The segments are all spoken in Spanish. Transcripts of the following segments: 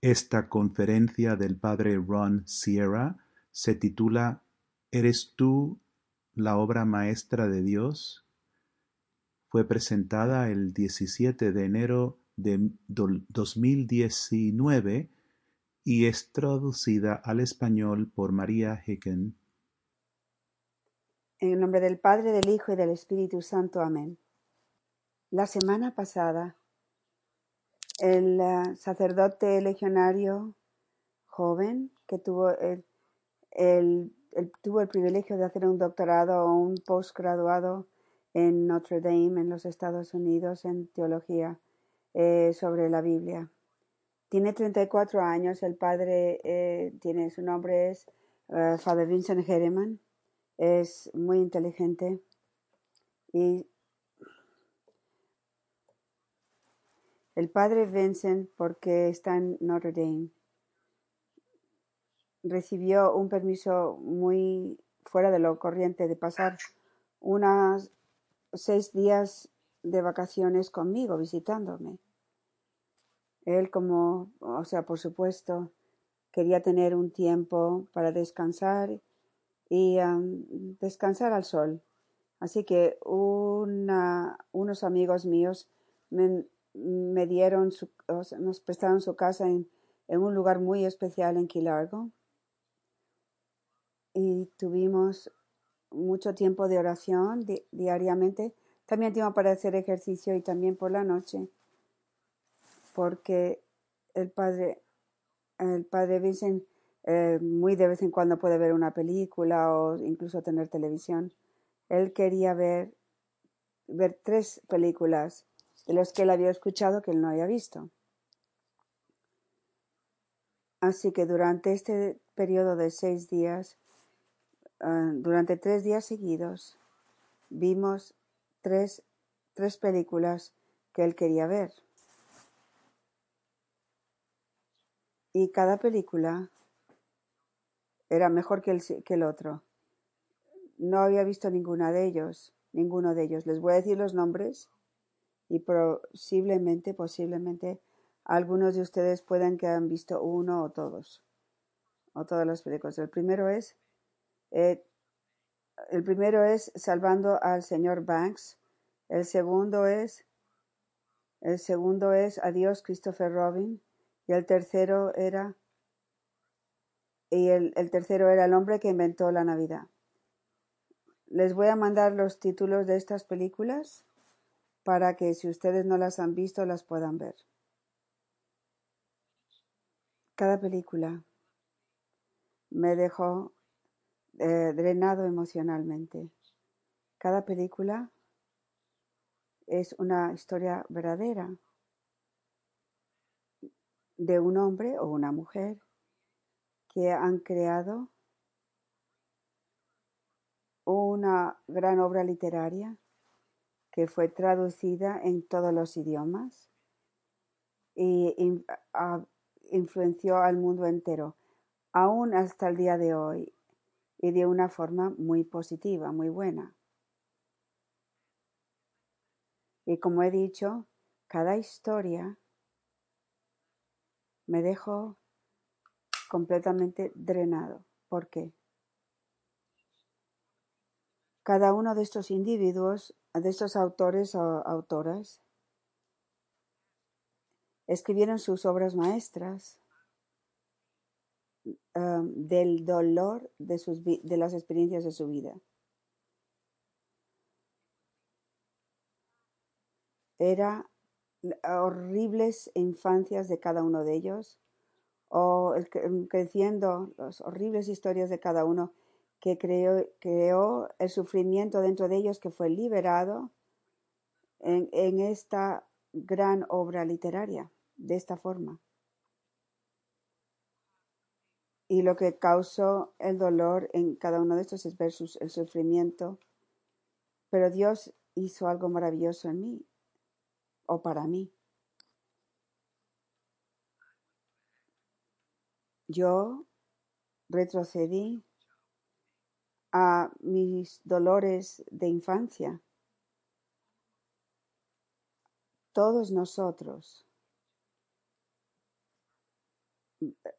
Esta conferencia del padre Ron Sierra se titula ¿Eres tú la obra maestra de Dios? Fue presentada el 17 de enero de 2019 y es traducida al español por María Hicken. En el nombre del Padre, del Hijo y del Espíritu Santo. Amén. La semana pasada, el uh, sacerdote legionario joven que tuvo el, el, el, tuvo el privilegio de hacer un doctorado o un postgraduado en Notre Dame, en los Estados Unidos, en teología eh, sobre la Biblia. Tiene 34 años, el padre eh, tiene, su nombre es uh, Father Vincent Hereman es muy inteligente y el padre Vincent, porque está en Notre Dame, recibió un permiso muy fuera de lo corriente de pasar unos seis días de vacaciones conmigo, visitándome. Él como, o sea, por supuesto, quería tener un tiempo para descansar y um, descansar al sol. Así que una, unos amigos míos me, me dieron, su, o nos prestaron su casa en, en, un lugar muy especial en Quilargo y tuvimos mucho tiempo de oración di, diariamente, también tiempo para hacer ejercicio y también por la noche, porque el padre, el padre Vincent eh, muy de vez en cuando puede ver una película o incluso tener televisión. Él quería ver, ver tres películas de los que él había escuchado que él no había visto. Así que durante este periodo de seis días, uh, durante tres días seguidos, vimos tres, tres películas que él quería ver. Y cada película era mejor que el, que el otro. No había visto ninguna de ellos, ninguno de ellos. Les voy a decir los nombres y posiblemente, posiblemente, algunos de ustedes puedan que han visto uno o todos, o todas las películas. El primero es, eh, el primero es Salvando al señor Banks. El segundo es, el segundo es Adiós Christopher Robin. Y el tercero era y el, el, tercero era el hombre que inventó la Navidad. Les voy a mandar los títulos de estas películas para que si ustedes no las han visto las puedan ver. Cada película me dejó eh, drenado emocionalmente. Cada película es una historia verdadera de un hombre o una mujer que han creado una gran obra literaria que fue traducida en todos los idiomas y influenció al mundo entero, aún hasta el día de hoy, y de una forma muy positiva, muy buena. Y como he dicho, cada historia me dejó completamente drenado. ¿Por qué? Cada uno de estos individuos, de estos autores o autoras, escribieron sus obras maestras um, del dolor de, sus, de las experiencias de su vida. Era horribles infancias de cada uno de ellos, o el, creciendo las horribles historias de cada uno que creó, creó el sufrimiento dentro de ellos que fue liberado en, en esta gran obra literaria, de esta forma. Y lo que causó el dolor en cada uno de estos es el sufrimiento. Pero Dios hizo algo maravilloso en mí, o para mí. Yo retrocedí a mis dolores de infancia. Todos nosotros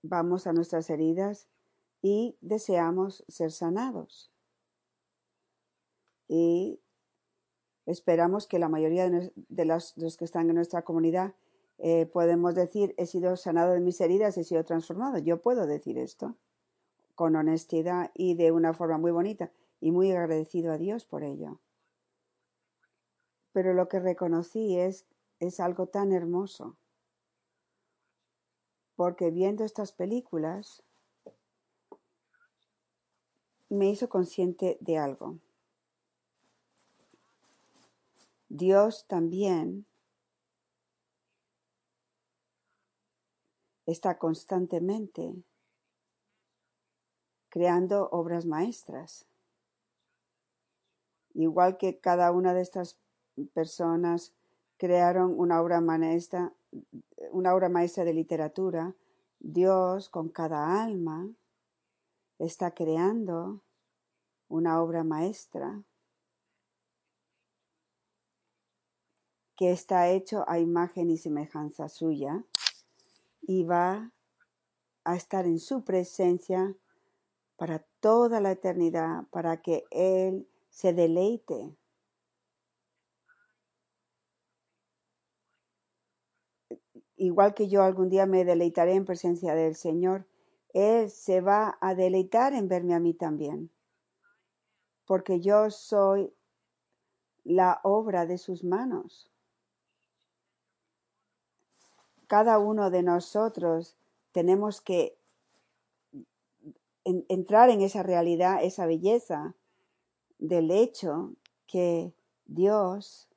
vamos a nuestras heridas y deseamos ser sanados. Y esperamos que la mayoría de, los, que están en nuestra comunidad eh, podemos decir, he sido sanado de mis heridas, he sido transformado. Yo puedo decir esto con honestidad y de una forma muy bonita y muy agradecido a Dios por ello. Pero lo que reconocí es, es algo tan hermoso, porque viendo estas películas me hizo consciente de algo. Dios también está constantemente creando obras maestras. Igual que cada una de estas personas crearon una obra maestra, una obra maestra de literatura, Dios con cada alma está creando una obra maestra que está hecho a imagen y semejanza suya y va a estar en su presencia para toda la eternidad, para que Él se deleite. Igual que yo algún día me deleitaré en presencia del Señor, Él se va a deleitar en verme a mí también, porque yo soy la obra de sus manos cada uno de nosotros tenemos que entrar en esa realidad, esa belleza del hecho que Dios,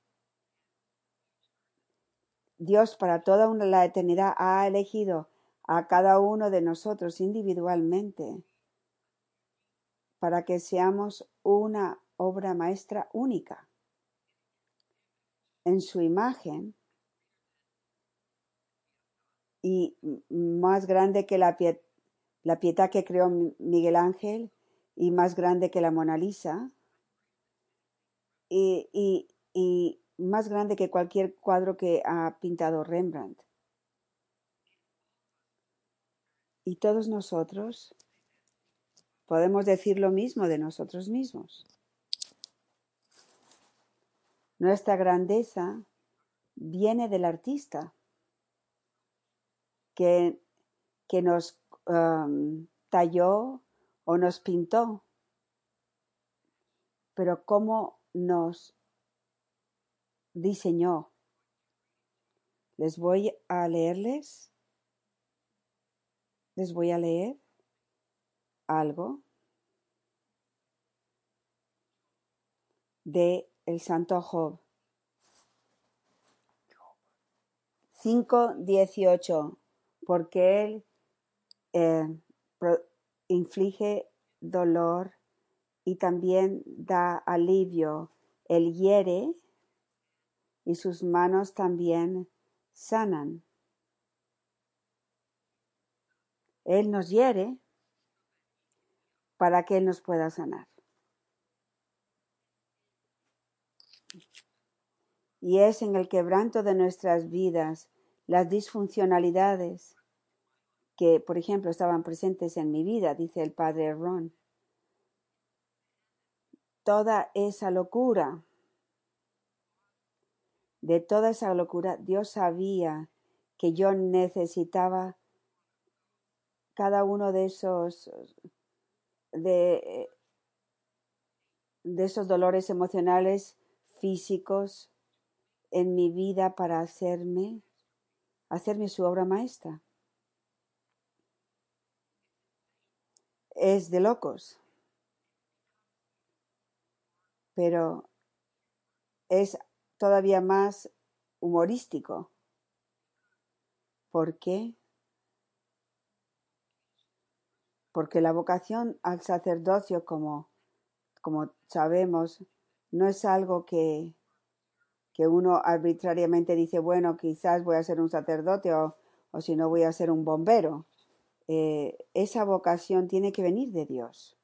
Dios para toda una, la eternidad ha elegido a cada uno de nosotros individualmente para que seamos una obra maestra única en su imagen y más grande que la, la piedad que creó Miguel Ángel y más grande que la Mona Lisa y, y, y más grande que cualquier cuadro que ha pintado Rembrandt. Y todos nosotros podemos decir lo mismo de nosotros mismos. Nuestra grandeza viene del artista que, que nos um, talló o nos pintó, pero cómo nos diseñó. Les voy a leerles, les voy a leer algo de el Santo Job. 5.18 porque Él eh, inflige dolor y también da alivio. Él hiere y sus manos también sanan. Él nos hiere para que Él nos pueda sanar. Y es en el quebranto de nuestras vidas las disfuncionalidades que, por ejemplo, estaban presentes en mi vida, dice el padre Ron. Toda esa locura, de toda esa locura, Dios sabía que yo necesitaba cada uno de esos de, de esos dolores emocionales, físicos en mi vida para hacerme hacerme su obra maestra. Es de locos, pero es todavía más humorístico. ¿Por qué? Porque la vocación al sacerdocio, como, como sabemos, no es algo que que uno arbitrariamente dice, bueno, quizás voy a ser un sacerdote o, si no voy a ser un bombero. Eh, esa vocación tiene que venir de Dios.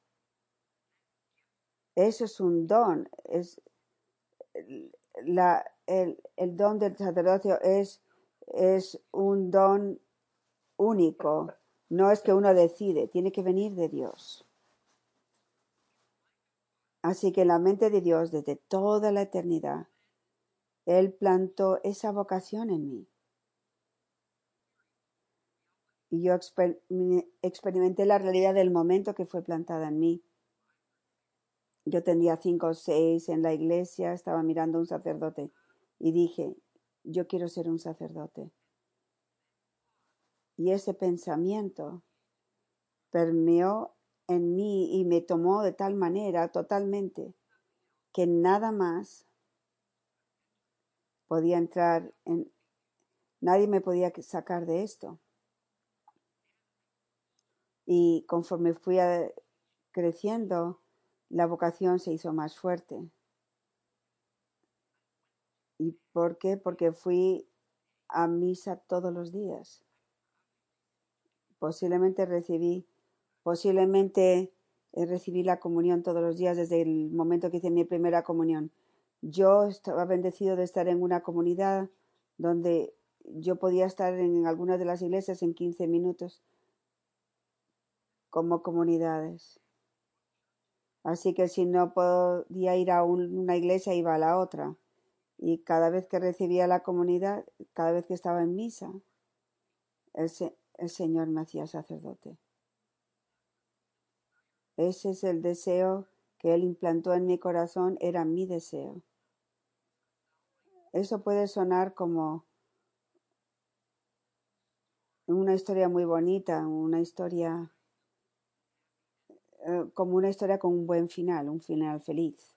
Eso es un don. Es la, el, el, don del sacerdocio es, es un don único No es que uno decide, tiene que venir de Dios. Así que en la mente de Dios, desde toda la eternidad, Él plantó esa vocación en mí. Y yo experimenté la realidad del momento que fue plantada en mí. Yo tenía cinco o seis en la iglesia, estaba mirando a un sacerdote y dije, yo quiero ser un sacerdote. Y ese pensamiento permeó en mí y me tomó de tal manera totalmente que nada más podía entrar en... Nadie me podía sacar de esto. Y conforme fui creciendo, la vocación se hizo más fuerte. ¿Y por qué? Porque fui a misa todos los días. Posiblemente recibí, posiblemente eh, recibí la comunión todos los días desde el momento que hice mi primera comunión. Yo estaba bendecido de estar en una comunidad donde yo podía estar en algunas de las iglesias en 15 minutos como comunidades. Así que si no podía ir a una iglesia, iba a la otra. Y cada vez que recibía la comunidad, cada vez que estaba en misa, el, el Señor me hacía sacerdote. Ese es el deseo que Él implantó en mi corazón, era mi deseo. Eso puede sonar como una historia muy bonita, una historia como una historia con un buen final, un final feliz.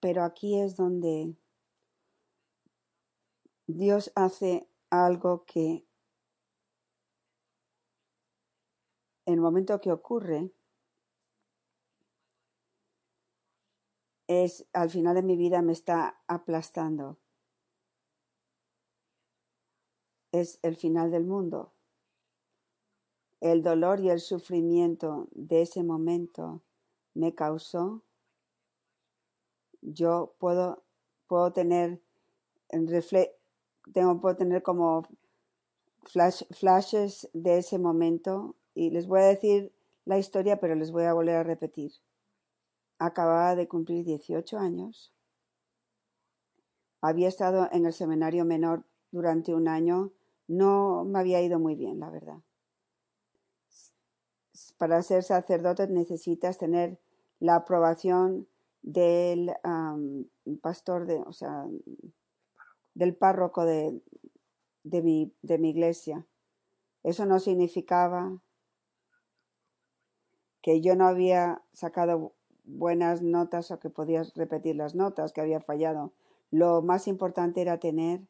Pero aquí es donde Dios hace algo que en el momento que ocurre es al final de mi vida me está aplastando. Es el final del mundo el dolor y el sufrimiento de ese momento me causó, yo puedo, puedo tener tengo, puedo tener como flashes de ese momento y les voy a decir la historia, pero les voy a volver a repetir. Acababa de cumplir 18 años. Había estado en el seminario menor durante un año. No me había ido muy bien, la verdad para ser sacerdote necesitas tener la aprobación del pastor, de, o sea, del párroco de, de, mi, de mi iglesia. Eso no significaba que yo no había sacado buenas notas o que podías repetir las notas, que había fallado. Lo más importante era tener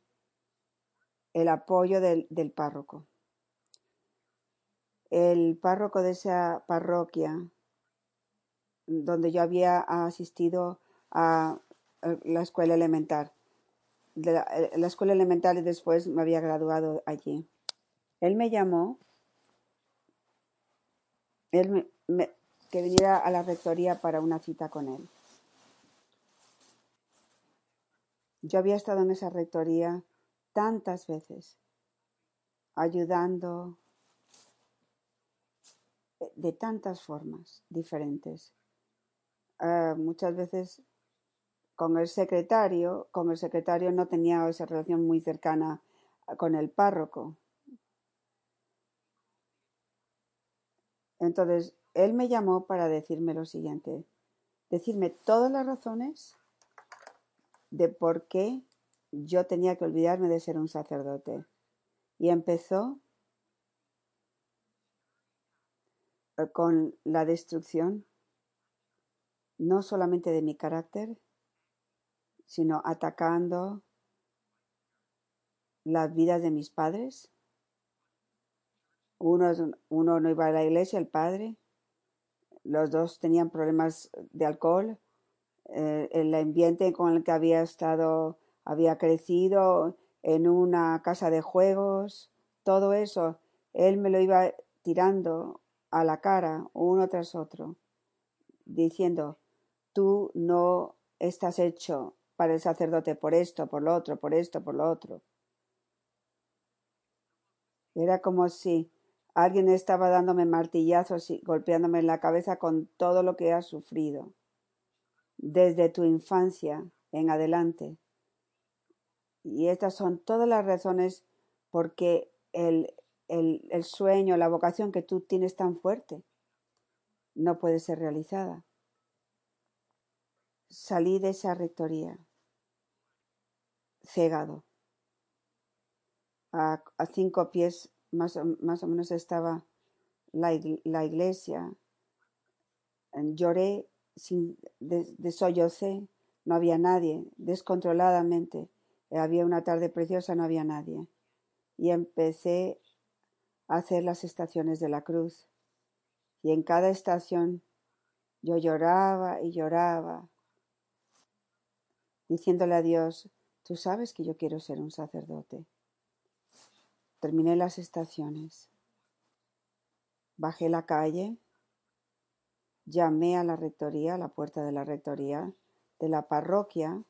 el apoyo del, del párroco el párroco de esa parroquia donde yo había asistido a la escuela elemental. De la, eh, escuela elemental y después me había graduado allí. Él me llamó, él me, que viniera a la rectoría para una cita con él. Yo había estado en esa rectoría tantas veces, ayudando, de tantas formas diferentes. Ah, muchas veces con el secretario, con el secretario no tenía esa relación muy cercana con el párroco. Entonces, él me llamó para decirme lo siguiente, decirme todas las razones de por qué yo tenía que olvidarme de ser un sacerdote. Y empezó Eh, con la destrucción no solamente de mi carácter, sino atacando las vidas de mis padres. Uno, uno no iba a la iglesia, el padre. Los dos tenían problemas de alcohol. Eh, el ambiente con el que había estado, había crecido en una casa de juegos, todo eso, él me lo iba tirando a la cara uno tras otro, diciendo, tú no estás hecho para el sacerdote por esto, por lo otro, por esto, por lo otro. Era como si alguien estaba dándome martillazos y golpeándome en la cabeza con todo lo que has sufrido desde tu infancia en adelante. Y estas son todas las razones porque el, el, el sueño, la vocación que tú tienes tan fuerte no puede ser realizada. Salí de esa rectoría cegado. A, a cinco pies más o, más o menos estaba la, la iglesia. Lloré sin no había nadie, descontroladamente. Había una tarde preciosa, no había nadie. Y empecé hacer las estaciones de la cruz. Y en cada estación yo lloraba y lloraba, diciéndole a Dios, tú sabes que yo quiero ser un sacerdote. Terminé las estaciones, bajé la calle, llamé a la rectoría, a la puerta de la rectoría de la parroquia,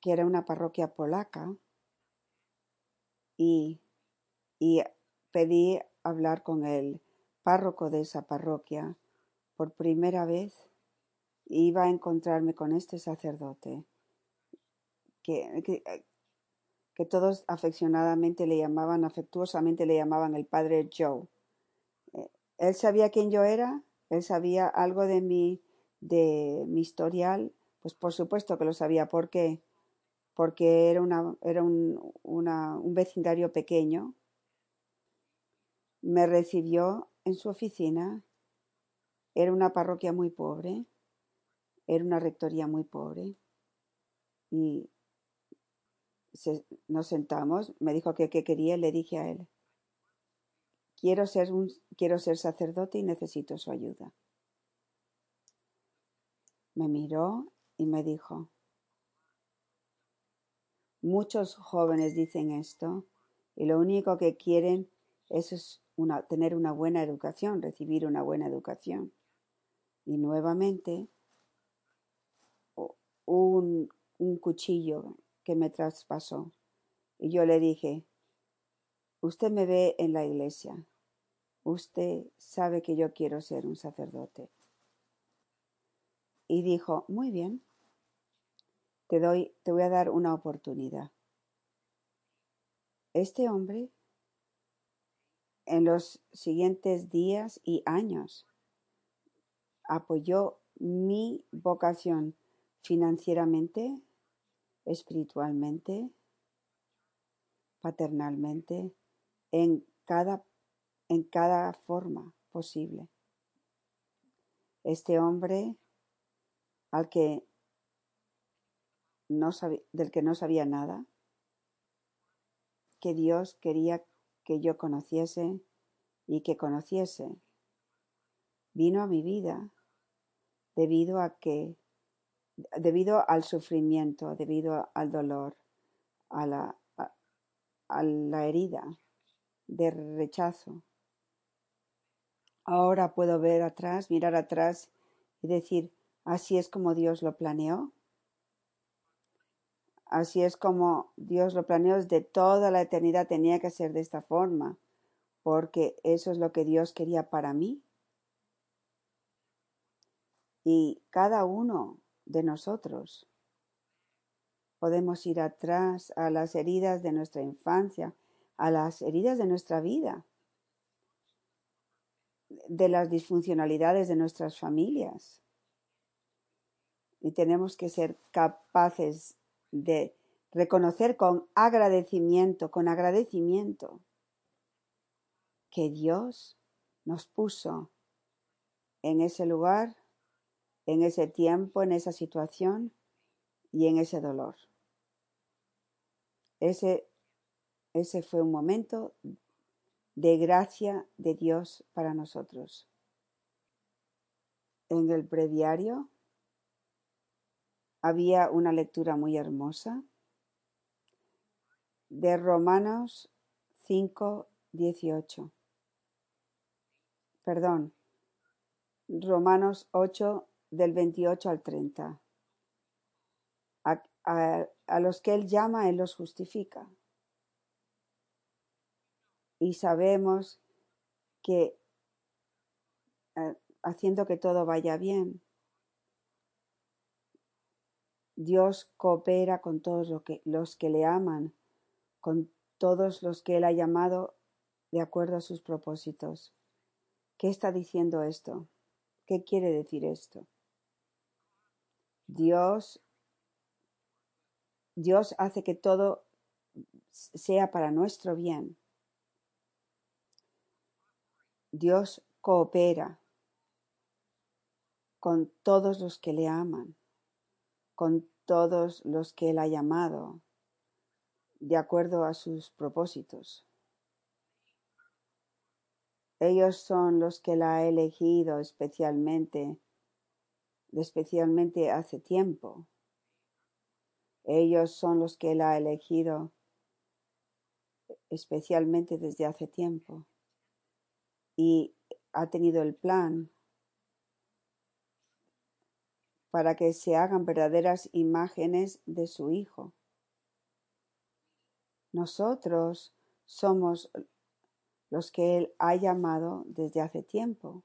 que era una parroquia polaca, y, y pedí hablar con el párroco de esa parroquia. Por primera vez iba a encontrarme con este sacerdote, que, que, todos afeccionadamente le llamaban, afectuosamente le llamaban el padre Joe. Eh, Él sabía quién yo era, él sabía algo de mi, de mi historial, pues por supuesto que lo sabía. ¿Por qué? Porque era, una, era un, un vecindario pequeño. Me recibió en su oficina. Era una parroquia muy pobre. Era una rectoría muy pobre. Y nos sentamos. Me dijo que quería. y Le dije a él, quiero ser, un, quiero ser sacerdote y necesito su ayuda. Me miró y me dijo, muchos jóvenes dicen esto y lo único que quieren es tener una buena educación, recibir una buena educación. Y nuevamente un, un cuchillo que me traspasó. Y yo le dije, usted me ve en la iglesia, usted sabe que yo quiero ser un sacerdote. Y dijo, muy bien, te doy, te voy a dar una oportunidad. Este hombre, en los siguientes días y años, apoyó mi vocación financieramente, espiritualmente, paternalmente, en cada, en cada forma posible. Este hombre al que no sabía, del que no sabía nada, que Dios quería que yo conociese y que conociese, vino a mi vida debido a que debido al sufrimiento, debido al dolor, a la, a, a la herida de rechazo. Ahora puedo ver atrás, mirar atrás y decir, así es como Dios lo planeó. Así es como Dios lo planeó desde toda la eternidad, tenía que ser de esta forma, porque eso es lo que Dios quería para mí. Y cada uno de nosotros podemos ir atrás a las heridas de nuestra infancia, a las heridas de nuestra vida, de las disfuncionalidades de nuestras familias. Y tenemos que ser capaces de reconocer con agradecimiento, con agradecimiento, que Dios nos puso en ese lugar, en ese tiempo, en esa situación y en ese dolor. Ese, ese fue un momento de gracia de Dios para nosotros. En el breviario había una lectura muy hermosa de Romanos 5, 18. Perdón, Romanos 8, del 28 al 30. A, a, a, los que Él llama, Él los justifica. Y sabemos que eh, haciendo que todo vaya bien. Dios coopera con todos los que, le aman, con todos los que Él ha llamado de acuerdo a sus propósitos. ¿Qué está diciendo esto? ¿Qué quiere decir esto? Dios, Dios hace que todo sea para nuestro bien. Dios coopera con todos los que le aman, con todos los que Él ha llamado, de acuerdo a sus propósitos. Ellos son los que la ha elegido especialmente, especialmente hace tiempo. Ellos son los que la ha elegido especialmente desde hace tiempo. Y ha tenido el plan para que se hagan verdaderas imágenes de su Hijo. Nosotros somos los que Él ha llamado desde hace tiempo,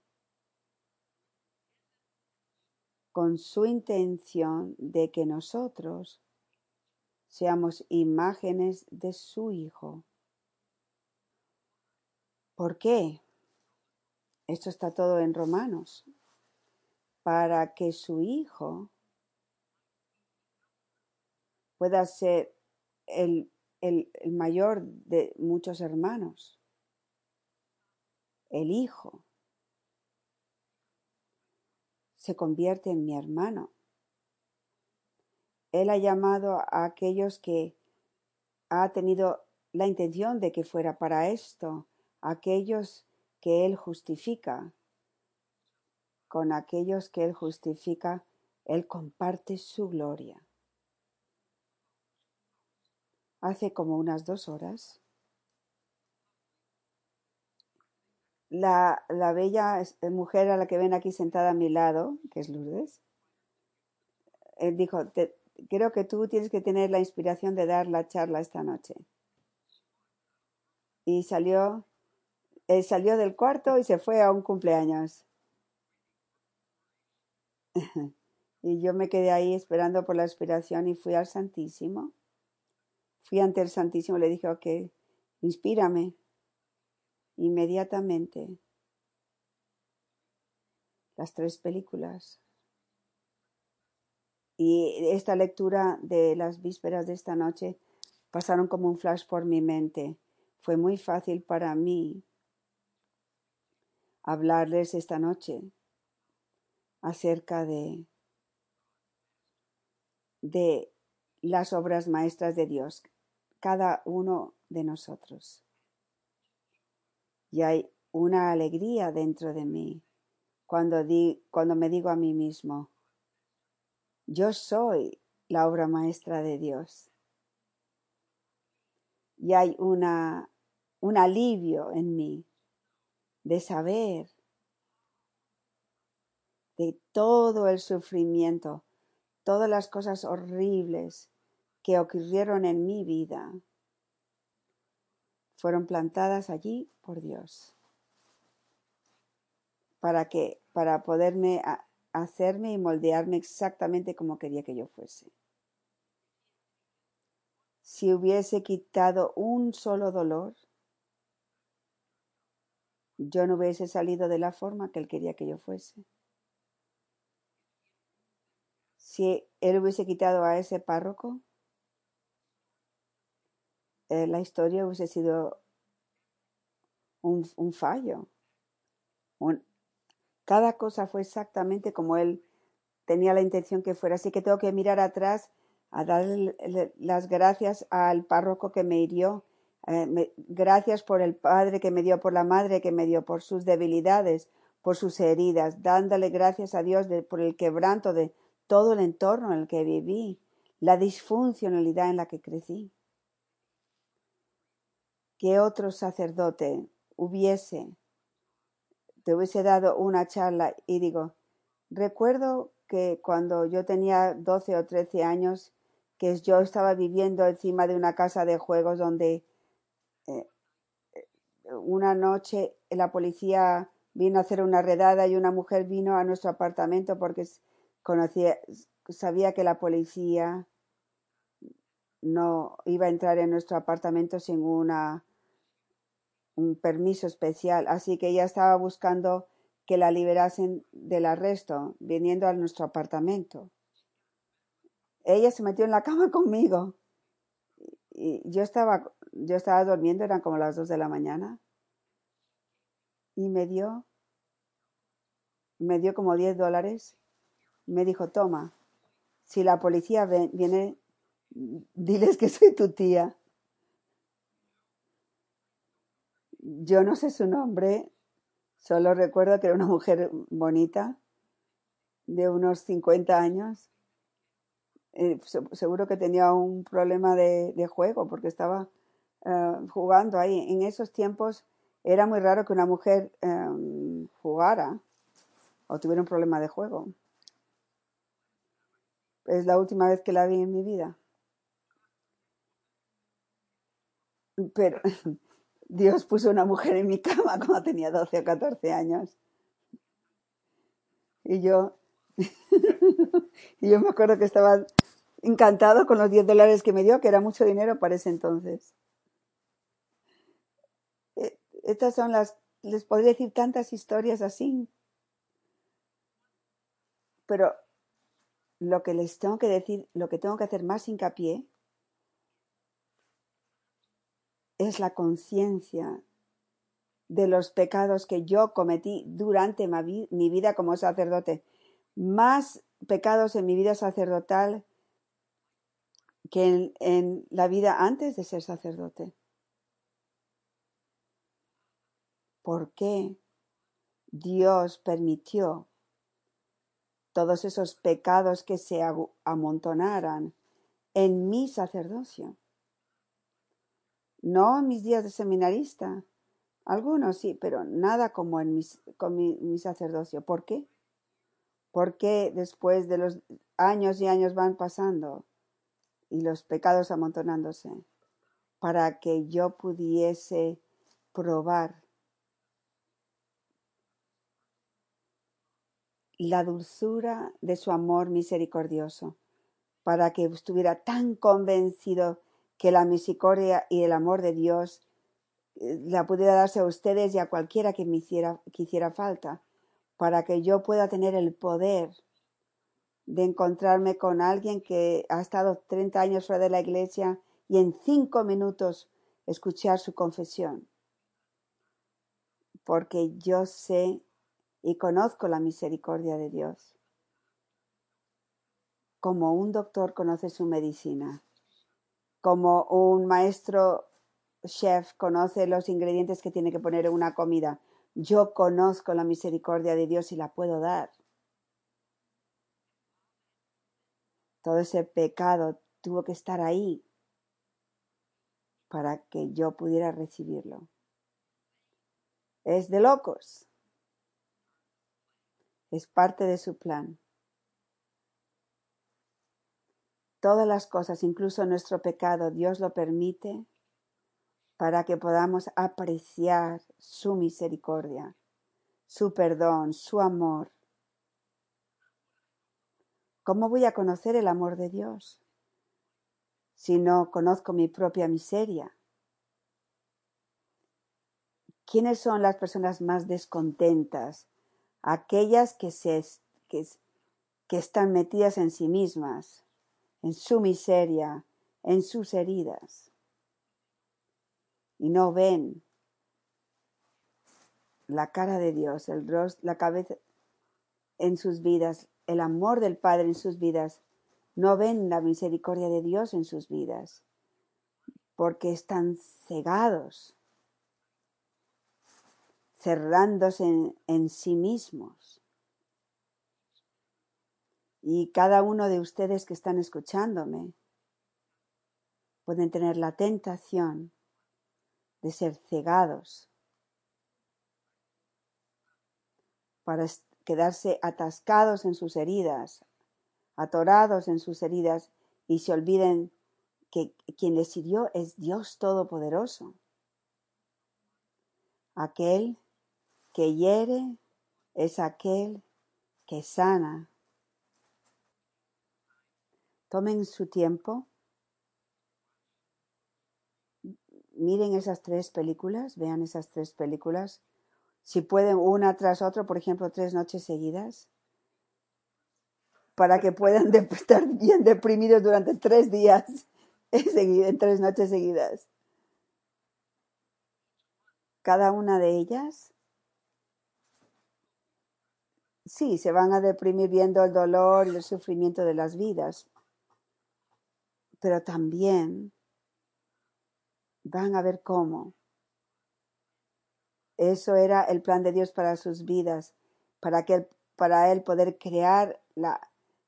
con su intención de que nosotros seamos imágenes de su Hijo. ¿Por qué? Esto está todo en Romanos, para que su hijo pueda ser el, el, mayor de muchos hermanos, el hijo, se convierte en mi hermano. Él ha llamado a aquellos que ha tenido la intención de que fuera para esto, aquellos que Él justifica, con aquellos que Él justifica, Él comparte su gloria. Hace como unas dos horas, la, la bella mujer a la que ven aquí sentada a mi lado, que es Lourdes, dijo, creo que tú tienes que tener la inspiración de dar la charla esta noche. Y salió, él salió del cuarto y se fue a un cumpleaños. Y yo me quedé ahí esperando por la inspiración y fui al Santísimo. Fui ante el Santísimo y le dije, ok, inspírame. Inmediatamente. Las tres películas. Y esta lectura de las vísperas de esta noche pasaron como un flash por mi mente. Fue muy fácil para mí hablarles esta noche acerca de, de las obras maestras de Dios, cada uno de nosotros. Y hay una alegría dentro de mí cuando, di, cuando me digo a mí mismo, yo soy la obra maestra de Dios. Y hay una, un alivio en mí de saber de todo el sufrimiento, todas las cosas horribles que ocurrieron en mi vida, fueron plantadas allí por Dios. Para que, para poderme hacerme y moldearme exactamente como quería que yo fuese. Si hubiese quitado un solo dolor, yo no hubiese salido de la forma que él quería que yo fuese. Si él hubiese quitado a ese párroco, eh, la historia hubiese sido un, fallo. cada cosa fue exactamente como él tenía la intención que fuera. Así que tengo que mirar atrás a darle las gracias al párroco que me hirió. Eh, gracias por el padre que me dio, por la madre que me dio, por sus debilidades, por sus heridas, dándole gracias a Dios por el quebranto de, todo el entorno en el que viví, la disfuncionalidad en la que crecí. Que otro sacerdote hubiese, te hubiese dado una charla y digo, recuerdo que cuando yo tenía 12 o 13 años, que yo estaba viviendo encima de una casa de juegos donde eh, una noche la policía vino a hacer una redada y una mujer vino a nuestro apartamento porque conocía, sabía que la policía no iba a entrar en nuestro apartamento sin una, un permiso especial. Así que ella estaba buscando que la liberasen del arresto, viniendo a nuestro apartamento. Ella se metió en la cama conmigo. Y yo estaba, yo estaba durmiendo, eran como las dos de la mañana. Y me dio, me dio como 10 dólares. Me dijo, toma, si la policía viene, diles que soy tu tía. Yo no sé su nombre, solo recuerdo que era una mujer bonita, de unos 50 años. Eh, seguro que tenía un problema de, juego porque estaba uh, jugando ahí. En esos tiempos era muy raro que una mujer um, jugara o tuviera un problema de juego. Es la última vez que la vi en mi vida. Pero Dios puso una mujer en mi cama cuando tenía 12 o 14 años. Y yo, y yo me acuerdo que estaba encantado con los 10 dólares que me dio, que era mucho dinero para ese entonces. Eh, estas son las, les podría decir tantas historias así. Pero lo que les tengo que decir, lo que tengo que hacer más hincapié es la conciencia de los pecados que yo cometí durante mi vida como sacerdote. Más pecados en mi vida sacerdotal que en, en, la vida antes de ser sacerdote. ¿Por qué Dios permitió todos esos pecados que se amontonaran en mi sacerdocio? No en mis días de seminarista. Algunos sí, pero nada como en con mi, mi sacerdocio. ¿Por qué? Porque después de los años y años van pasando y los pecados amontonándose, para que yo pudiese probar la dulzura de su amor misericordioso, para que estuviera tan convencido que la misericordia y el amor de Dios eh, la pudiera darse a ustedes y a cualquiera que me hiciera, que falta, para que yo pueda tener el poder de encontrarme con alguien que ha estado 30 años fuera de la iglesia y en cinco minutos escuchar su confesión. Porque yo sé y conozco la misericordia de Dios. Como un doctor conoce su medicina, como un maestro chef conoce los ingredientes que tiene que poner en una comida, yo conozco la misericordia de Dios y la puedo dar. Todo ese pecado tuvo que estar ahí para que yo pudiera recibirlo. Es de locos. Es parte de su plan. Todas las cosas, incluso nuestro pecado, Dios lo permite para que podamos apreciar su misericordia, su perdón, su amor ¿Cómo voy a conocer el amor de Dios si no conozco mi propia miseria? ¿Quiénes son las personas más descontentas? Aquellas que, se, que, están metidas en sí mismas, en su miseria, en sus heridas, y no ven la cara de Dios, el rostro, la cabeza en sus vidas, el amor del Padre en sus vidas, no ven la misericordia de Dios en sus vidas, porque están cegados, cerrándose en, sí mismos. Y cada uno de ustedes que están escuchándome pueden tener la tentación de ser cegados para quedarse atascados en sus heridas, atorados en sus heridas y se olviden que quien les hirió es Dios Todopoderoso. Aquel que hiere es aquel que sana. Tomen su tiempo. Miren esas tres películas, vean esas tres películas. Si pueden una tras otra, por ejemplo, tres noches seguidas, para que puedan estar bien deprimidos durante tres días, en tres noches seguidas. Cada una de ellas, sí, se van a deprimir viendo el dolor y el sufrimiento de las vidas, pero también van a ver cómo eso era el plan de Dios para sus vidas, para que para él poder crear la,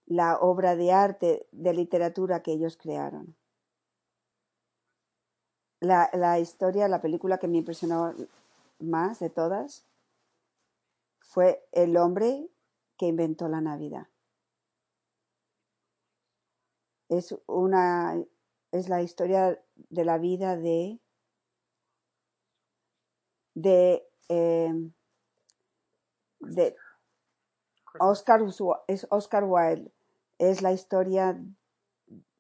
la obra de arte, de literatura que ellos crearon. La, la historia, la película que me impresionó más de todas fue El hombre que inventó la Navidad. Es una es la historia de la vida de de eh, de Oscar es Oscar Wilde. Es la historia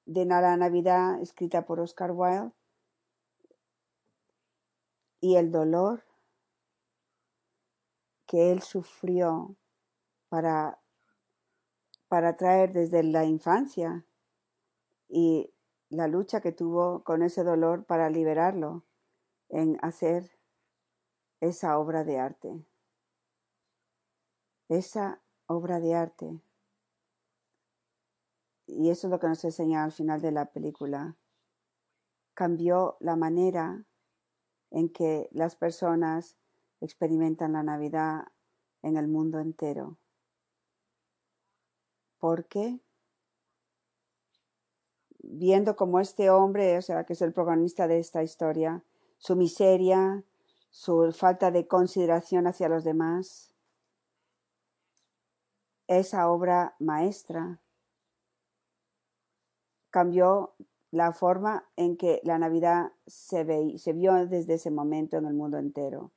de la Navidad escrita por Oscar Wilde y el dolor que él sufrió para, para traer desde la infancia y la lucha que tuvo con ese dolor para liberarlo en hacer esa obra de arte. Esa obra de arte. Y eso es lo que nos enseña al final de la película. Cambió la manera en que las personas experimentan la Navidad en el mundo entero. Porque viendo como este hombre, o sea, que es el protagonista de esta historia, su miseria, su falta de consideración hacia los demás, esa obra maestra cambió la forma en que la Navidad se, ve, se vio desde ese momento en el mundo entero.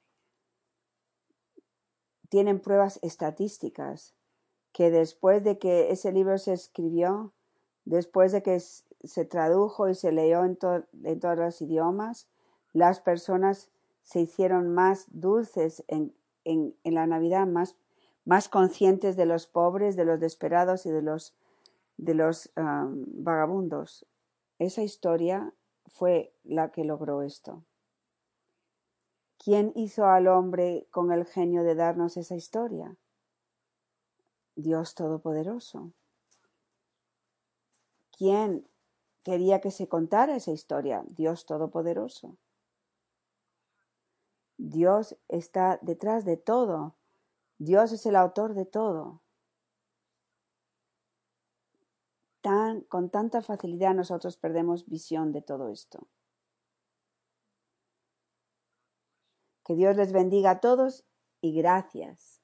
Tienen pruebas estadísticas que después de que ese libro se escribió, después de que se tradujo y se leyó en, to- en todos los idiomas, las personas se hicieron más dulces en, la Navidad, más, conscientes de los pobres, de los desesperados y de los, vagabundos. Esa historia fue la que logró esto. ¿Quién hizo al hombre con el genio de darnos esa historia? Dios Todopoderoso. ¿Quién quería que se contara esa historia? Dios Todopoderoso. Dios está detrás de todo. Dios es el autor de todo. Tan, con tanta facilidad nosotros perdemos visión de todo esto. Que Dios les bendiga a todos y gracias.